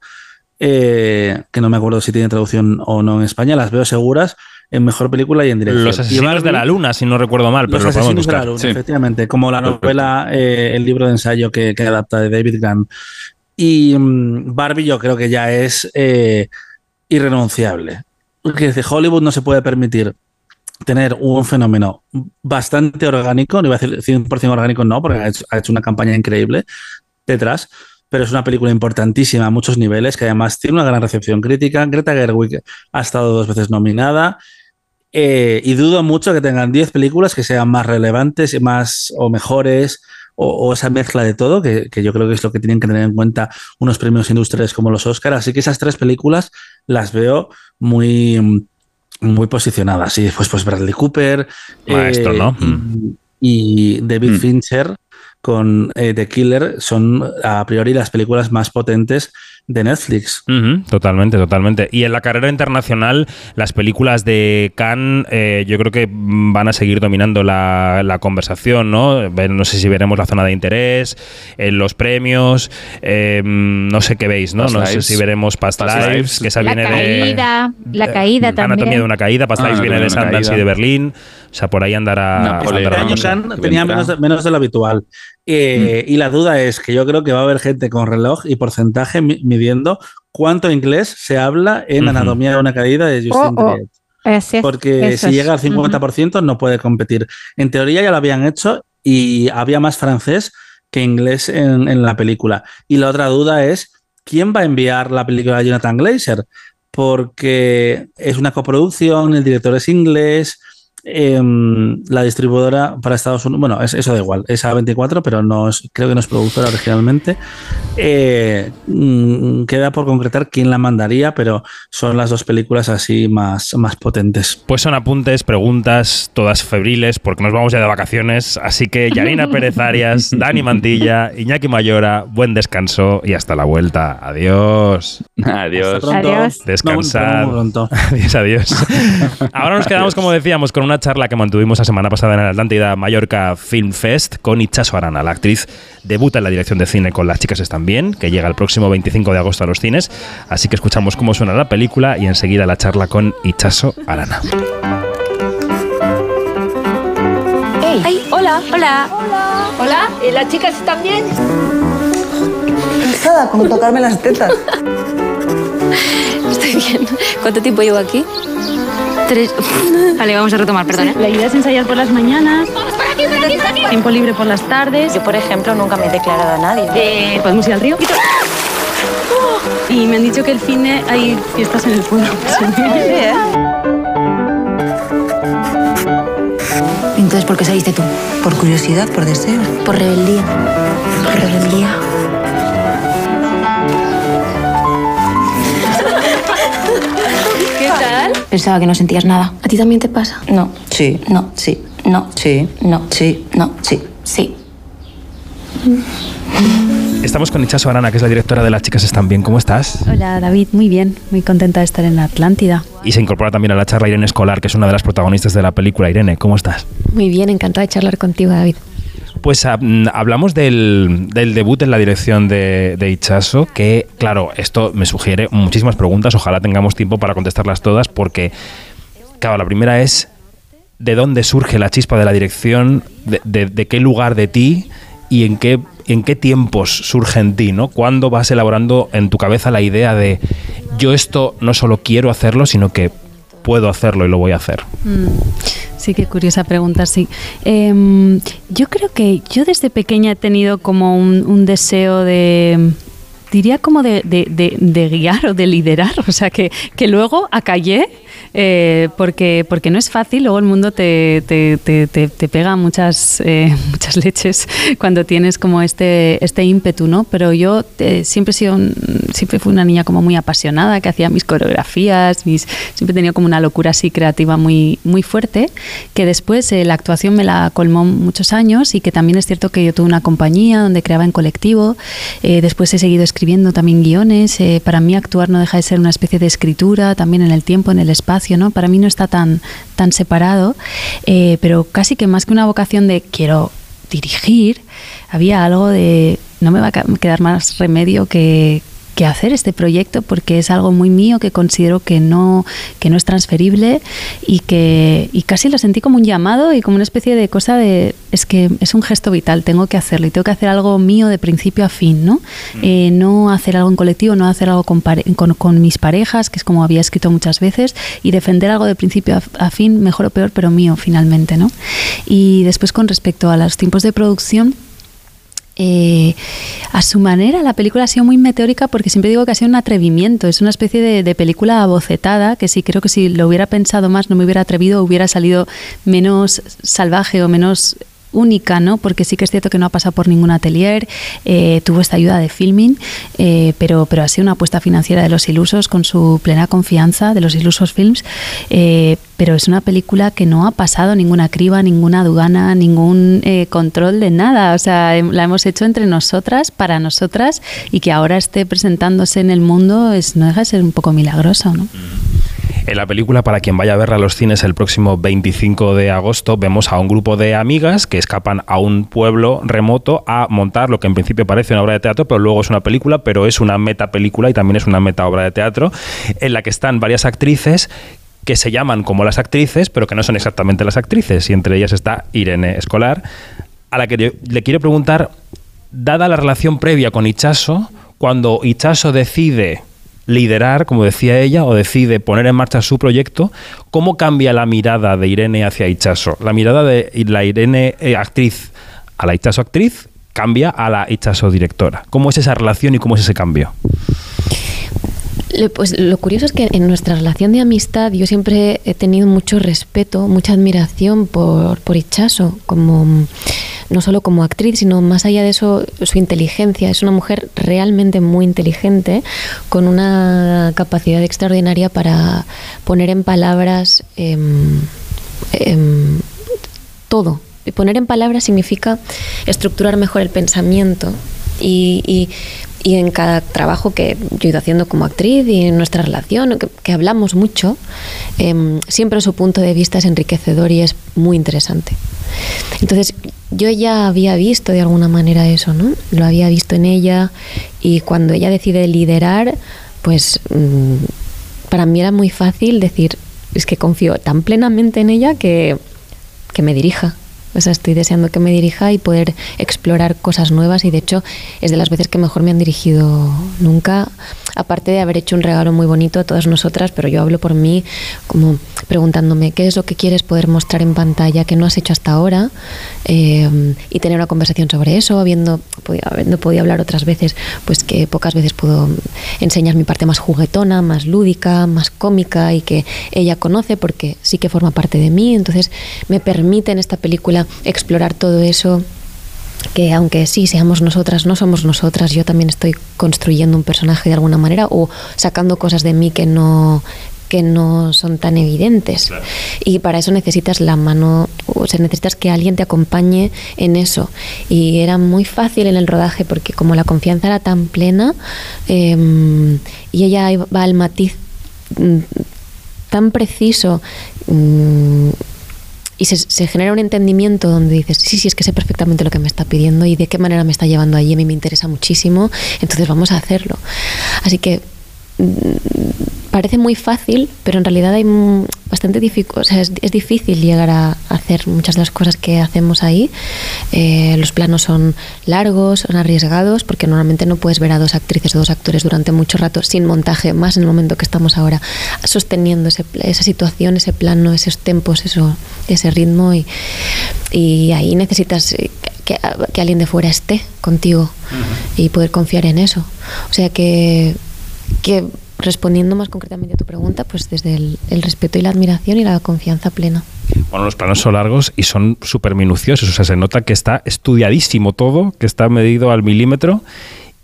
eh, que no me acuerdo si tiene traducción o no en España, las veo seguras en mejor película y en dirección. Los asesinos de la luna, si no recuerdo mal, pero los lo asesinos de la luna, Sí. efectivamente, como la novela, eh, el libro de ensayo que, que adapta de David Gunn. Y mm, Barbie yo creo que ya es eh, irrenunciable. Porque dice, Hollywood no se puede permitir tener un fenómeno bastante orgánico, no iba a decir 100% orgánico, no, porque ha hecho, ha hecho una campaña increíble detrás, pero es una película importantísima a muchos niveles, que además tiene una gran recepción crítica. Greta Gerwig ha estado dos veces nominada. Eh, y dudo mucho que tengan 10 películas que sean más relevantes y más o mejores o, o esa mezcla de todo, que, que yo creo que es lo que tienen que tener en cuenta unos premios industriales como los Oscars. Así que esas tres películas las veo muy, muy posicionadas. Y después, pues Bradley Cooper. Maestro, ¿no? Y, y David Mm. Fincher con eh, The Killer son a priori las películas más potentes de Netflix. Totalmente, totalmente. Y en la carrera internacional, las películas de Cannes, eh, yo creo que van a seguir dominando la, la conversación, ¿no? No sé si veremos la zona de interés, en los premios, eh, mm, no sé qué veis, ¿no? Past no sé si veremos Past, Past Lives, Lives. que esa La viene caída, la caída de Anatomía también. de una caída, Past Ah, Lives viene de Anatomía de Sundance y de Berlín, o sea, por ahí andará. Napoleón. andará Este año. Cannes tenía menos de, menos de lo habitual. Eh, Y la duda es que yo creo que va a haber gente con reloj y porcentaje mi- midiendo cuánto inglés se habla en. Anatomía de una caída de Justin Oh, oh. Porque eso si es. llega al 50% no puede competir. En teoría ya lo habían hecho y había más francés que inglés en, en la película. Y la otra duda es ¿quién va a enviar la película de Jonathan Glazer? Porque es una coproducción, el director es inglés, em, la distribuidora para Estados Unidos, bueno, es- eso da igual, es A24, pero no es, creo que no es productora originalmente. Eh, mm, queda por concretar quién la mandaría, pero son las dos películas así más, más potentes. Pues son apuntes, preguntas, todas febriles, porque nos vamos ya de vacaciones. Así que Yanina Pérez Arias, Dani Mantilla, Iñaki Mayora, buen descanso y hasta la vuelta. Adiós. Adiós. Hasta pronto. Adiós. No, pronto. Adiós, adiós. Ahora nos quedamos, como decíamos, con una charla que mantuvimos la semana pasada en el Atlántida Mallorca Film Fest con Itchaso Arana. La actriz debuta en la dirección de cine con Las chicas están bien, que llega el próximo 25 de agosto a los cines. Así que escuchamos cómo suena la película y enseguida la charla con Itchaso Arana. Ay, hola. Hola. Hola. ¿Y las chicas están bien? Cansada con tocarme las tetas. Estoy bien. ¿Cuánto tiempo llevo aquí? Tres. Vale, vamos a retomar, perdón. ¿eh? La idea es ensayar por las mañanas, tiempo libre por las tardes. Yo, por ejemplo, nunca me he declarado a nadie. Eh, podemos ir al río. Y me han dicho que el fin de hay fiestas en el pueblo. Entonces, ¿por qué saliste tú? Por curiosidad, por deseo. Por rebeldía. Por rebeldía. Pensaba que no sentías nada. ¿A ti también te pasa? No. Sí. No. Sí. No. Sí. No. Sí. No. Sí. Sí. Estamos con Itchaso Arana, que es la directora de Las chicas están bien. ¿Cómo estás? Hola David, muy bien, muy contenta de estar en la Atlántida. Y se incorpora también a la charla Irene Escolar, que es una de las protagonistas de la película. Irene, ¿cómo estás? Muy bien, encantada de charlar contigo, David. Pues ah, mm, hablamos del, debut en la dirección de, de Itchaso, que claro, esto me sugiere muchísimas preguntas, ojalá tengamos tiempo para contestarlas todas, porque, claro, la primera es, ¿de dónde surge la chispa de la dirección? ¿De, de- de qué lugar de ti? ¿Y en qué, en qué tiempos surge en ti? ¿no? ¿Cuándo vas elaborando en tu cabeza la idea de, yo esto no solo quiero hacerlo, sino que puedo hacerlo y lo voy a hacer? Mm, Sí, qué curiosa pregunta, sí. Em, yo creo que yo desde pequeña he tenido como un, un deseo de, diría como de, de- de- de guiar o de liderar, o sea, que, que luego acallé, eh, porque, porque no es fácil, luego el mundo te, te, te- te- pega muchas, eh, muchas leches cuando tienes como este, este ímpetu, ¿no? Pero yo eh, siempre he sido, un- siempre fui una niña como muy apasionada, que hacía mis coreografías, mis, siempre he tenido como una locura así creativa muy, muy fuerte, que después eh, la actuación me la colmó muchos años y que también es cierto que yo tuve una compañía donde creaba en colectivo, eh, después he seguido escribiendo también guiones, eh, para mí actuar no deja de ser una especie de escritura, también en el tiempo, en el espacio, ¿no? Para mí no está tan, tan separado, eh, pero casi que más que una vocación de quiero dirigir, había algo de no me va a quedar más remedio que, que hacer este proyecto porque es algo muy mío que considero que no, que no es transferible y que y casi lo sentí como un llamado y como una especie de cosa de es que es un gesto vital, tengo que hacerlo y tengo que hacer algo mío de principio a fin, ¿no? Eh, no hacer algo en colectivo, no hacer algo con, con mis parejas, que es como había escrito muchas veces, y defender algo de principio a, a fin, mejor o peor, pero mío finalmente, ¿no? Y después con respecto a los tiempos de producción, eh, a su manera, la película ha sido muy meteórica porque siempre digo que ha sido un atrevimiento. Es una especie de, película abocetada que sí creo que si lo hubiera pensado más, no me hubiera atrevido, hubiera salido menos salvaje o menos única, ¿no? Porque sí que es cierto que no ha pasado por ningún atelier, eh, tuvo esta ayuda de filming, eh, pero, pero ha sido una apuesta financiera de los ilusos con su plena confianza de los ilusos films, eh, pero es una película que no ha pasado ninguna criba, ninguna aduana, ningún eh, control de nada, o sea, la hemos hecho entre nosotras, para nosotras, y que ahora esté presentándose en el mundo es, no deja de ser un poco milagroso, ¿no? En la película, para quien vaya a verla a los cines el próximo 25 de agosto, vemos a un grupo de amigas que escapan a un pueblo remoto a montar lo que en principio parece una obra de teatro, pero luego es una película, pero es una meta película y también es una meta obra de teatro, en la que están varias actrices que se llaman como las actrices, pero que no son exactamente las actrices, y entre ellas está Irene Escolar, a la que le quiero preguntar, dada la relación previa con Ichaso, cuando Ichaso decide liderar, como decía ella, o decide poner en marcha su proyecto, ¿cómo cambia la mirada de Irene hacia Ichaso? La mirada de la Irene eh, actriz a la Ichaso actriz cambia a la Itchaso directora. ¿Cómo es esa relación y cómo es ese cambio? Pues lo curioso es que en nuestra relación de amistad yo siempre he tenido mucho respeto, mucha admiración por, por Ichazo, como no solo como actriz, sino más allá de eso, su inteligencia. Es una mujer realmente muy inteligente, con una capacidad extraordinaria para poner en palabras em, em, todo. Y poner en palabras significa estructurar mejor el pensamiento. Y, y- y en cada trabajo que yo he ido haciendo como actriz y en nuestra relación, que, que hablamos mucho, em, siempre su punto de vista es enriquecedor y es muy interesante. Entonces, yo ya había visto de alguna manera eso, ¿no? Lo había visto en ella y cuando ella decide liderar, pues mm, para mí era muy fácil decir, es que confío tan plenamente en ella que, que me dirija. O sea, estoy deseando que me dirija y poder explorar cosas nuevas y de hecho es de las veces que mejor me han dirigido nunca, aparte de haber hecho un regalo muy bonito a todas nosotras, pero yo hablo por mí como preguntándome qué es lo que quieres poder mostrar en pantalla que no has hecho hasta ahora eh, y tener una conversación sobre eso, habiendo habiendo podido hablar otras veces, pues que pocas veces puedo enseñar mi parte más juguetona, más lúdica, más cómica y que ella conoce porque sí que forma parte de mí, entonces me permite en esta película explorar todo eso que aunque sí seamos nosotras, no somos nosotras, yo también estoy construyendo un personaje de alguna manera o sacando cosas de mí que no que no son tan evidentes. Y para eso necesitas la mano, o sea, necesitas que alguien te acompañe en eso. Y era muy fácil en el rodaje porque como la confianza era tan plena eh, y ella va al matiz mm, tan preciso mm, y se, se genera un entendimiento donde dices, sí, sí, es que sé perfectamente lo que me está pidiendo y de qué manera me está llevando allí, a mí me interesa muchísimo, entonces vamos a hacerlo. Así que parece muy fácil, pero en realidad hay mm, bastante o sea, es, es difícil llegar a hacer muchas de las cosas que hacemos ahí. Eh, los planos son largos, son arriesgados, porque normalmente no puedes ver a dos actrices o dos actores durante mucho rato sin montaje, más en el momento que estamos ahora, sosteniendo ese, esa situación, ese plano, esos tempos, eso, ese ritmo. Y, y ahí necesitas eh, que, que alguien de fuera esté contigo y poder confiar en eso. O sea que, que respondiendo más concretamente a tu pregunta, pues desde el, respeto y la admiración y la confianza plena. Bueno, los planos son largos y son súper minuciosos. O sea, se nota que está estudiadísimo todo, que está medido al milímetro.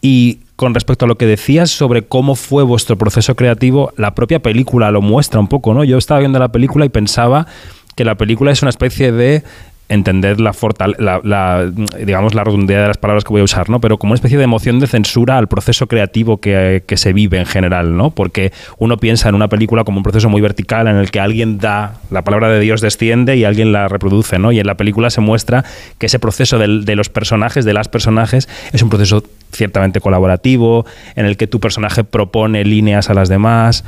Y con respecto a lo que decías sobre cómo fue vuestro proceso creativo, la propia película lo muestra un poco, ¿no? Yo estaba viendo la película y pensaba que la película es una especie de entender la, la, la, digamos la redundancia de las palabras que voy a usar, ¿no? Pero como una especie de emoción de censura al proceso creativo que, que, se vive en general, ¿no? Porque uno piensa en una película como un proceso muy vertical en el que alguien da, la palabra de Dios desciende y alguien la reproduce, ¿no? Y en la película se muestra que ese proceso de, de los personajes, de las personajes, es un proceso ciertamente colaborativo, en el que tu personaje propone líneas a las demás.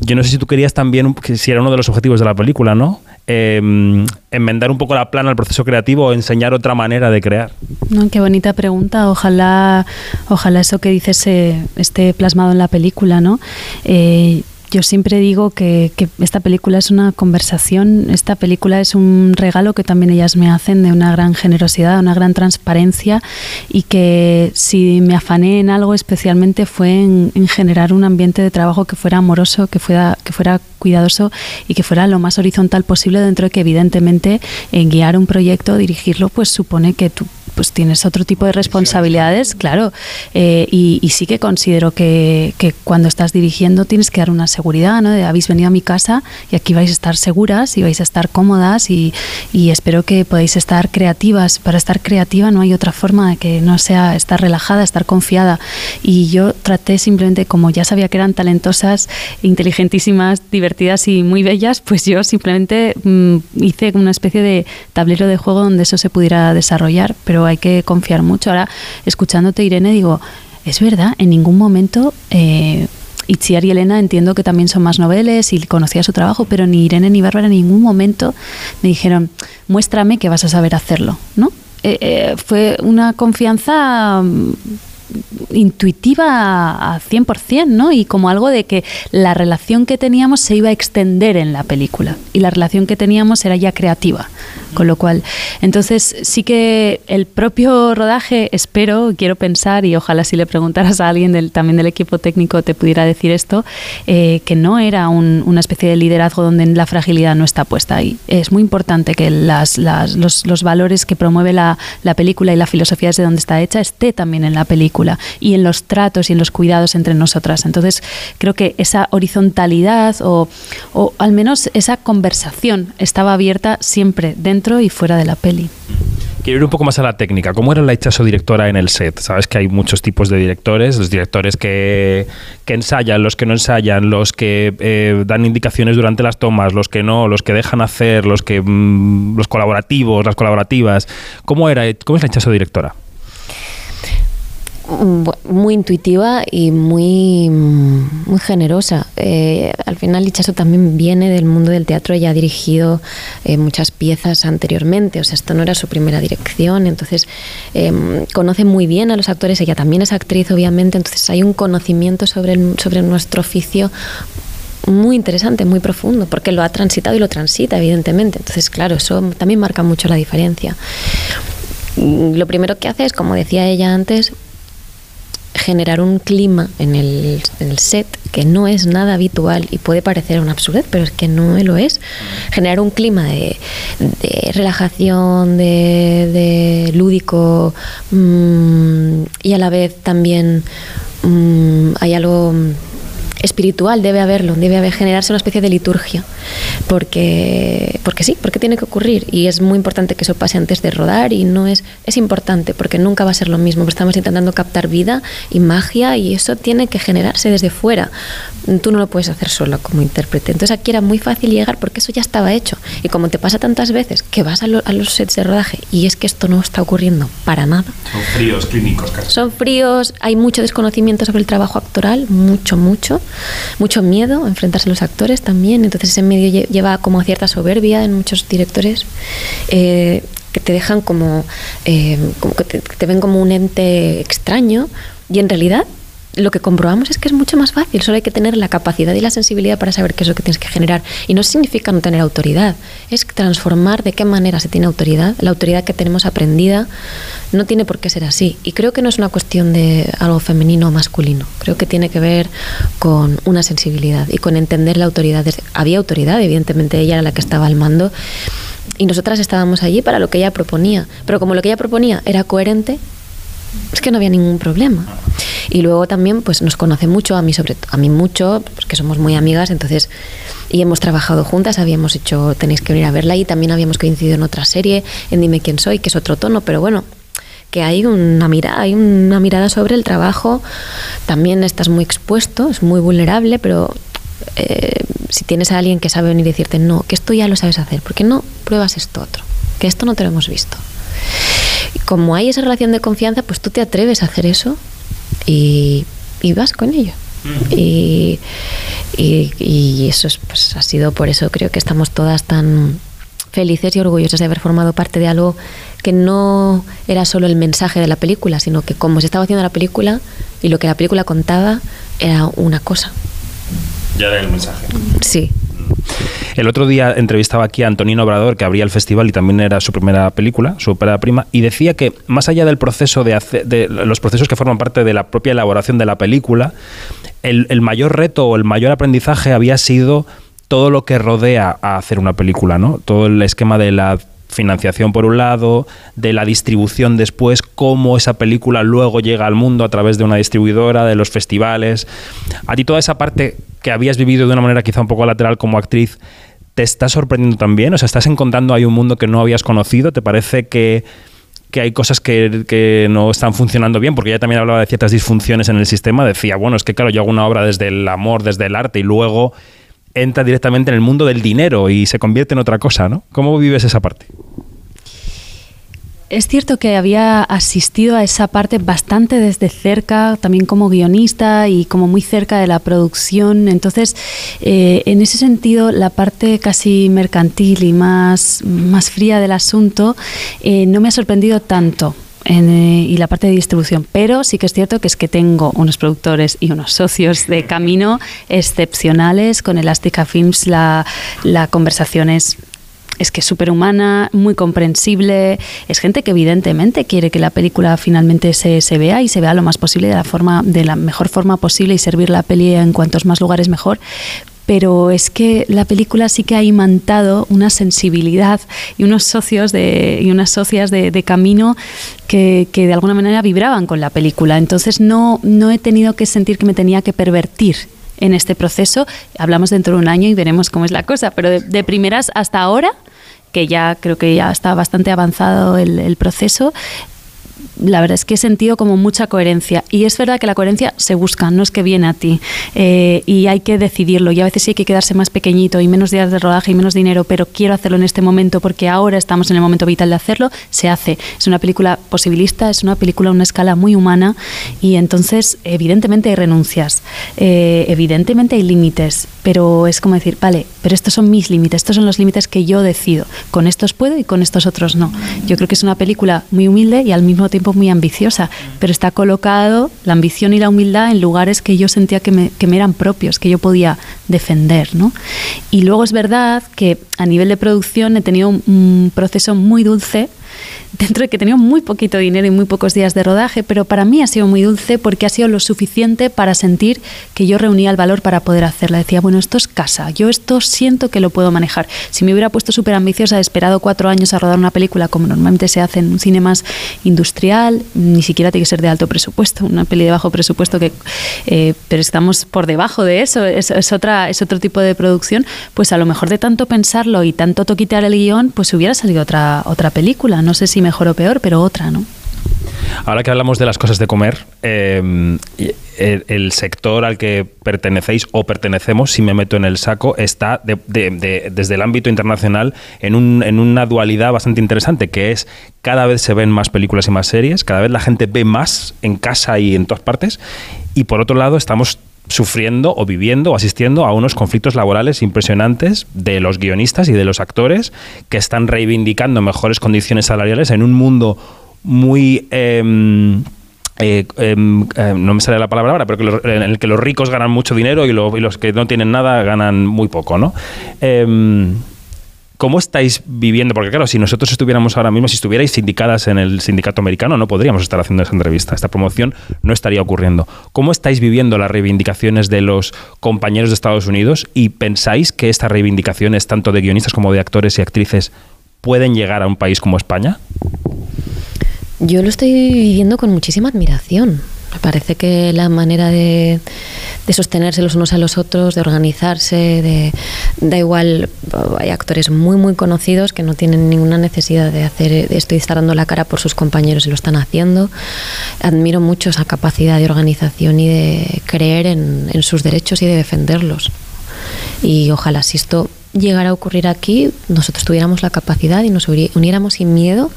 Yo no sé si tú querías también, si era uno de los objetivos de la película, ¿no? Eh, enmendar un poco la plana al proceso creativo o enseñar otra manera de crear. No, qué bonita pregunta. Ojalá, ojalá eso que dices eh, esté plasmado en la película, ¿no? Eh, yo siempre digo que, esta película es una conversación, esta película es un regalo que también ellas me hacen de una gran generosidad, una gran transparencia y que si me afané en algo especialmente fue en, en generar un ambiente de trabajo que fuera amoroso, que fuera, que fuera cuidadoso y que fuera lo más horizontal posible dentro de que evidentemente en guiar un proyecto, dirigirlo, pues supone que tú pues tienes otro tipo de responsabilidades, claro, eh, y, y, sí que considero que, que, cuando estás dirigiendo tienes que dar una seguridad, ¿no? De, habéis venido a mi casa y aquí vais a estar seguras y vais a estar cómodas y, y, espero que podáis estar creativas. Para estar creativa no hay otra forma de que no sea estar relajada, estar confiada. Y yo traté simplemente, como ya sabía que eran talentosas, inteligentísimas, divertidas y muy bellas, pues yo simplemente mmm, hice una especie de tablero de juego donde eso se pudiera desarrollar, pero hay que confiar mucho. Ahora, escuchándote, Irene, digo, es verdad, en ningún momento... Eh, Itziar y Elena entiendo que también son más noveles y conocía su trabajo, pero ni Irene ni Bárbara en ningún momento me dijeron, muéstrame que vas a saber hacerlo, ¿no? Eh, eh, fue una confianza mm, intuitiva a 100%, ¿no? Y como algo de que la relación que teníamos se iba a extender en la película y la relación que teníamos era ya creativa, Con lo cual, entonces sí que el propio rodaje, espero, quiero pensar, y ojalá si le preguntaras a alguien del, también del equipo técnico te pudiera decir esto, eh, que no era una especie de liderazgo donde la fragilidad no está puesta ahí. Es muy importante que las, los, los, valores que promueve la, la película y la filosofía desde donde está hecha esté también en la película y en los tratos y en los cuidados entre nosotras. Entonces, creo que esa horizontalidad o, o al menos esa conversación estaba abierta siempre dentro y fuera de la peli. Quiero ir un poco más a la técnica. ¿Cómo era la Hichazo directora en el set? Sabes que hay muchos tipos de directores, los directores que, ensayan, los que no ensayan, los que eh, dan indicaciones durante las tomas, los que no, los que dejan hacer, los que mm, los colaborativos, las colaborativas. ¿Cómo era? ¿Cómo es la Hichazo directora? Muy intuitiva y muy, muy generosa. Eh, al final Lichaso también viene del mundo del teatro, ella ha dirigido eh, muchas piezas anteriormente, o sea, esto no era su primera dirección, entonces em, conoce muy bien a los actores, ella también es actriz obviamente, entonces hay un conocimiento sobre, sobre nuestro oficio muy interesante, muy profundo, porque lo ha transitado y lo transita, evidentemente. Entonces, claro, eso también marca mucho la diferencia. Lo primero que hace es, como decía ella antes, generar un clima en el, set que no es nada habitual y puede parecer una absurdez, pero es que no lo es. Generar un clima de, relajación, de, lúdico mm, y a la vez también mm, hay algo espiritual debe haberlo, debe haber, generarse una especie de liturgia, porque, porque sí, porque tiene que ocurrir y es muy importante que eso pase antes de rodar y no es, es importante porque nunca va a ser lo mismo, estamos intentando captar vida y magia y eso tiene que generarse desde fuera, tú no lo puedes hacer sola como intérprete, entonces aquí era muy fácil llegar porque eso ya estaba hecho y como te pasa tantas veces que vas a, a los sets de rodaje y es que esto no está ocurriendo para nada. Son fríos clínicos casi. Son fríos, hay mucho desconocimiento sobre el trabajo actoral, mucho, mucho mucho miedo a enfrentarse a los actores también, entonces ese medio lleva como cierta soberbia en muchos directores. Eh, que te dejan como, eh, como que te ven como un ente extraño y en realidad lo que comprobamos es que es mucho más fácil, solo hay que tener la capacidad y la sensibilidad para saber qué es lo que tienes que generar. Y no significa no tener autoridad, es transformar de qué manera se tiene autoridad. La autoridad que tenemos aprendida no tiene por qué ser así. Y creo que no es una cuestión de algo femenino o masculino, creo que tiene que ver con una sensibilidad y con entender la autoridad. Había autoridad, evidentemente ella era la que estaba al mando. Y nosotras estábamos allí para lo que ella proponía. Pero como lo que ella proponía era coherente, es que no había ningún problema. Y luego también pues nos conoce mucho, a mí sobre a mí mucho, porque somos muy amigas, entonces y hemos trabajado juntas, habíamos hecho tenéis que venir a verla y también habíamos coincidido en otra serie, en Dime quién soy, que es otro tono, pero bueno, que hay una mirada, hay una mirada sobre el trabajo, también estás muy expuesto, es muy vulnerable, pero eh, si tienes a alguien que sabe venir y decirte, no, que esto ya lo sabes hacer, ¿por qué no pruebas esto otro? Que esto no te lo hemos visto como hay esa relación de confianza, pues tú te atreves a hacer eso y, vas con ello. Y, eso es, pues, ha sido por eso creo que estamos todas tan felices y orgullosas de haber formado parte de algo que no era solo el mensaje de la película, sino que como se estaba haciendo la película y lo que la película contaba era una cosa. Ya era el mensaje. Sí, el otro día entrevistaba aquí a Antonino Obrador, que abría el festival y también era su primera película, su ópera prima, y decía que más allá del proceso de, de los procesos que forman parte de la propia elaboración de la película, el, el mayor reto o el mayor aprendizaje había sido todo lo que rodea a hacer una película, ¿no? Todo el esquema de la financiación por un lado, de la distribución después, cómo esa película luego llega al mundo a través de una distribuidora, de los festivales. A ti toda esa parte que habías vivido de una manera quizá un poco lateral como actriz, ¿te está sorprendiendo también? O sea, ¿estás encontrando ahí un mundo que no habías conocido? ¿Te parece que, hay cosas que, que, no están funcionando bien? Porque ella también hablaba de ciertas disfunciones en el sistema. Decía, bueno, es que claro, yo hago una obra desde el amor, desde el arte y luego entra directamente en el mundo del dinero y se convierte en otra cosa, ¿no? ¿Cómo vives esa parte? Es cierto que había asistido a esa parte bastante desde cerca, también como guionista y como muy cerca de la producción. Entonces, eh, en ese sentido, la parte casi mercantil y más, más fría del asunto eh, no me ha sorprendido tanto. Eh, y la parte de distribución. Pero sí que es cierto que es que tengo unos productores y unos socios de camino excepcionales. Con Elástica Films la, la conversación es es que es superhumana, muy comprensible, es gente que evidentemente quiere que la película finalmente se, se, vea y se vea lo más posible de la forma, de la mejor forma posible y servir la peli en cuantos más lugares mejor pero es que la película sí que ha imantado una sensibilidad y unos socios de, y unas socias de, camino que, que, de alguna manera vibraban con la película. Entonces no, no he tenido que sentir que me tenía que pervertir en este proceso. Hablamos dentro de un año y veremos cómo es la cosa, pero de, primeras hasta ahora que ya creo que ya está bastante avanzado el proceso, la verdad es que he sentido como mucha coherencia. Y es verdad que la coherencia se busca, no es que viene a ti. Eh, y hay que decidirlo. Y a veces sí hay que quedarse más pequeñito y menos días de rodaje y menos dinero, pero quiero hacerlo en este momento porque ahora estamos en el momento vital de hacerlo, se hace. Es una película posibilista, es una película a una escala muy humana y entonces evidentemente hay renuncias, eh, evidentemente hay límites, pero es como decir, vale, pero estos son mis límites, estos son los límites que yo decido. Con estos puedo y con estos otros no. Yo creo que es una película muy humilde y al mismo tiempo muy ambiciosa, pero está colocado la ambición y la humildad en lugares que yo sentía que me, que me eran propios, que yo podía defender. ¿no? Y luego es verdad que a nivel de producción he tenido un, un proceso muy dulce dentro de que tenía muy poquito dinero y muy pocos días de rodaje, pero para mí ha sido muy dulce porque ha sido lo suficiente para sentir que yo reunía el valor para poder hacerla. Decía, bueno, esto es casa, yo esto siento que lo puedo manejar. Si me hubiera puesto súper ambiciosa, esperado cuatro años a rodar una película como normalmente se hace en un cine más industrial, ni siquiera tiene que ser de alto presupuesto, una peli de bajo presupuesto, que, eh, pero estamos por debajo de eso, es, es, otra, es otro tipo de producción, pues a lo mejor de tanto pensarlo y tanto toquitear el guion, pues hubiera salido otra, otra película. No sé si mejor o peor, pero otra, ¿no? Ahora que hablamos de las cosas de comer, eh, el, sector al que pertenecéis o pertenecemos, si me meto en el saco, está de, de, de, desde el ámbito internacional en, un, en, una dualidad bastante interesante, que es cada vez se ven más películas y más series, cada vez la gente ve más en casa y en todas partes, y por otro lado estamos sufriendo o viviendo o asistiendo a unos conflictos laborales impresionantes de los guionistas y de los actores que están reivindicando mejores condiciones salariales en un mundo muy... Eh, eh, eh, no me sale la palabra ahora, pero que los, en el que los ricos ganan mucho dinero y, lo, y, los que no tienen nada ganan muy poco, ¿no? ¿Cómo estáis viviendo? Porque claro, si nosotros estuviéramos ahora mismo, si estuvierais sindicadas en el sindicato americano, no podríamos estar haciendo esa entrevista. Esta promoción no estaría ocurriendo. ¿Cómo estáis viviendo las reivindicaciones de los compañeros de Estados Unidos y pensáis que estas reivindicaciones, tanto de guionistas como de actores y actrices, pueden llegar a un país como España? Yo lo estoy viviendo con muchísima admiración. Me parece que la manera de, de, sostenerse los unos a los otros, de organizarse, de, da igual, hay actores muy, muy conocidos que no tienen ninguna necesidad de hacer esto y estar dando la cara por sus compañeros y lo están haciendo. Admiro mucho esa capacidad de organización y de creer en, en sus derechos y de defenderlos. Y ojalá si esto llegara a ocurrir aquí, nosotros tuviéramos la capacidad y nos uniéramos sin miedo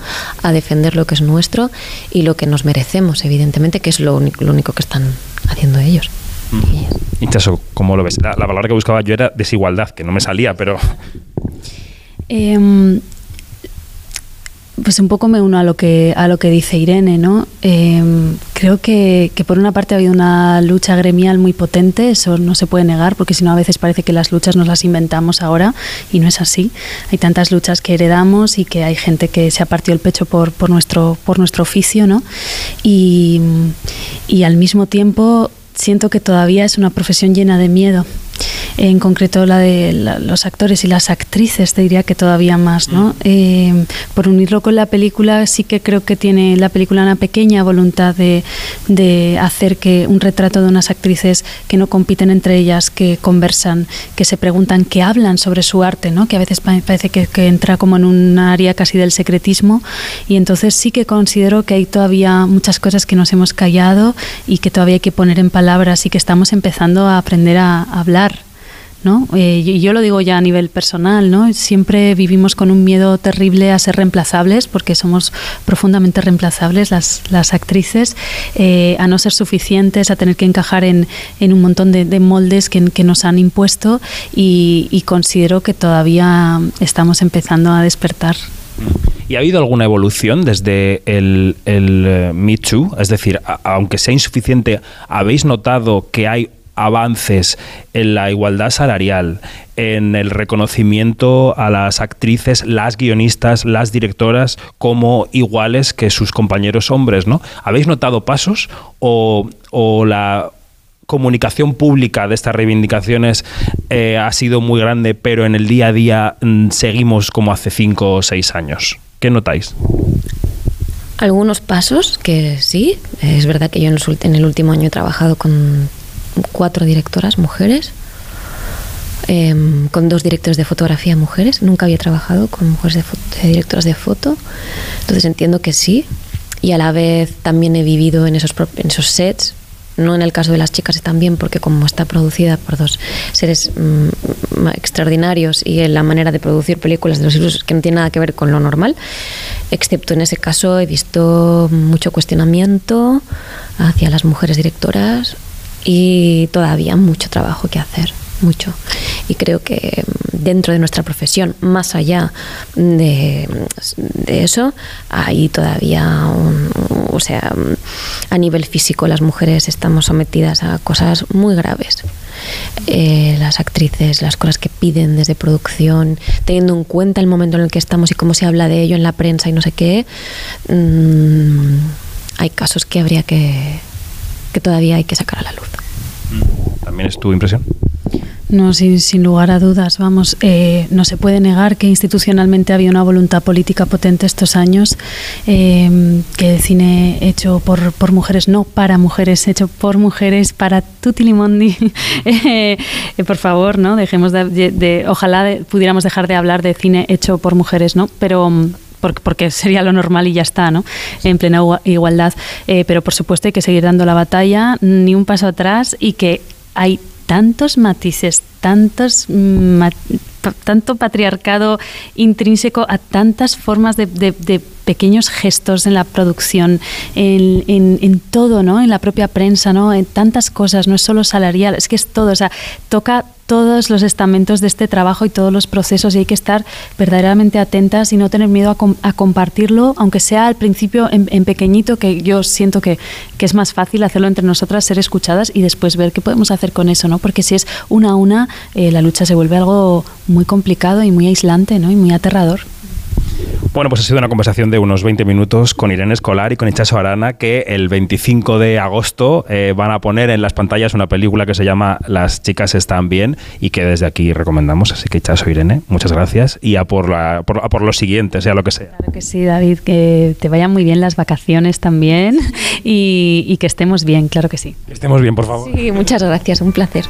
a defender lo que es nuestro y lo que nos merecemos, evidentemente, que es lo único, lo único que están haciendo ellos. Mm. Inchaso, ¿cómo lo ves? La, la, palabra que buscaba yo era desigualdad, que no me salía, pero... Eh, pues un poco me uno a lo que a lo que dice Irene, ¿no? Eh, creo que, que, por una parte ha habido una lucha gremial muy potente, eso no se puede negar, porque si no a veces parece que las luchas nos las inventamos ahora y no es así. Hay tantas luchas que heredamos y que hay gente que se ha partido el pecho por, por nuestro por nuestro oficio, ¿no? Y, y al mismo tiempo siento que todavía es una profesión llena de miedo en concreto la de la, los actores y las actrices, te diría que todavía más, ¿no? Eh, por unirlo con la película, sí que creo que tiene la película una pequeña voluntad de, de hacer que un retrato de unas actrices que no compiten entre ellas, que conversan, que se preguntan, que hablan sobre su arte, ¿no? Que a veces parece que, que entra como en un área casi del secretismo y entonces sí que considero que hay todavía muchas cosas que nos hemos callado y que todavía hay que poner en palabras y que estamos empezando a aprender a, a hablar ¿no? Eh, yo lo digo ya a nivel personal, ¿no? Siempre vivimos con un miedo terrible a ser reemplazables, porque somos profundamente reemplazables las, actrices, eh, a no ser suficientes, a tener que encajar en, un montón de, de moldes que, nos han impuesto y, y considero que todavía estamos empezando a despertar. ¿Y ha habido alguna evolución desde el, el uh, Me Too? Es decir, aunque sea insuficiente, ¿habéis notado que hay avances en la igualdad salarial, en el reconocimiento a las actrices, las guionistas, las directoras como iguales que sus compañeros hombres, ¿no? ¿Habéis notado pasos o, o la comunicación pública de estas reivindicaciones eh, ha sido muy grande, pero en el día a día mm, seguimos como hace cinco o seis años? ¿Qué notáis? Algunos pasos que sí, es verdad que yo en el, en el último año he trabajado con cuatro directoras mujeres, em, con dos directores de fotografía mujeres. Nunca había trabajado con mujeres de, fo- de directoras de foto, entonces entiendo que sí. Y a la vez también he vivido en esos, en esos sets, no en el caso de las chicas también, porque como está producida por dos seres mm, extraordinarios y en la manera de producir películas de los ilusos que no tiene nada que ver con lo normal, excepto en ese caso he visto mucho cuestionamiento hacia las mujeres directoras y todavía mucho trabajo que hacer, mucho. Y creo que mm, dentro de nuestra profesión, más allá de, de eso, hay todavía, un- o sea, mm, a nivel físico las mujeres estamos sometidas a cosas muy graves. Eh, las actrices, las cosas que piden desde producción, teniendo en cuenta el momento en el que estamos y cómo se habla de ello en la prensa y no sé qué, mm, hay casos que habría que, que todavía hay que sacar a la luz. ¿También es tu impresión? No, sin, sin lugar a dudas, vamos, eh, no se puede negar que institucionalmente había una voluntad política potente estos años, eh, que el cine hecho por, por mujeres, no para mujeres, hecho por mujeres, para Tutti Limondi, eh, eh, por favor, ¿no? Dejemos de, de- de- ojalá de- pudiéramos dejar de hablar de cine hecho por mujeres, ¿no? Pero mm, porque, porque sería lo normal y ya está, ¿no? En plena igua- igualdad. Eh, pero por supuesto hay que seguir dando la batalla, ni un paso atrás y que hay tantos matices, tantos mm, tanto patriarcado intrínseco a tantas formas de, de- de pequeños gestos en la producción, en, todo, ¿no? En la propia prensa, ¿no? En tantas cosas, no es solo salarial, es que es todo, o sea, toca todos los estamentos de este trabajo y todos los procesos y hay que estar verdaderamente atentas y no tener miedo a compartirlo, aunque sea al principio en, en pequeñito, que yo siento que, que es más fácil hacerlo entre nosotras, ser escuchadas y después ver qué podemos hacer con eso, ¿no? Porque si es una a una, eh, la lucha se vuelve algo muy complicado y muy aislante, ¿no? Y muy aterrador. Bueno, pues ha sido una conversación de unos 20 minutos con Irene Escolar y con Ichaso Arana, que el 25 de agosto eh, van a poner en las pantallas una película que se llama Las chicas están bien y que desde aquí recomendamos. Así que Ichaso, Irene, muchas gracias y a por, la, por, a por lo siguiente, sea lo que sea. Claro que sí, David, que te vayan muy bien las vacaciones también y, y que estemos bien, claro que sí. Que estemos bien, por favor. Sí, muchas gracias, un placer.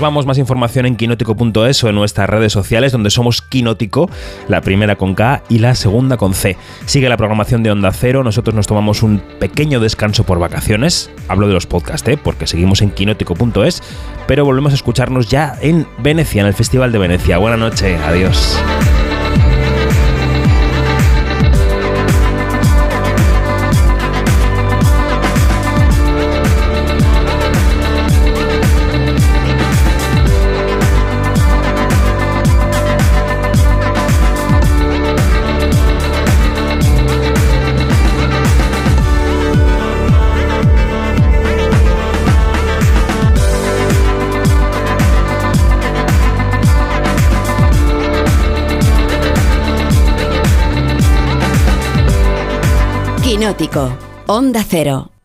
Nos vamos más información en quinótico.es o en nuestras redes sociales, donde somos Quinótico, la primera con K y la segunda con C. Sigue la programación de Onda Cero, nosotros nos tomamos un pequeño descanso por vacaciones. Hablo de los podcasts, ¿eh? porque seguimos en quinótico.es, pero volvemos a escucharnos ya en Venecia, en el Festival de Venecia. Buena noche, adiós. Quinótico. Onda Cero.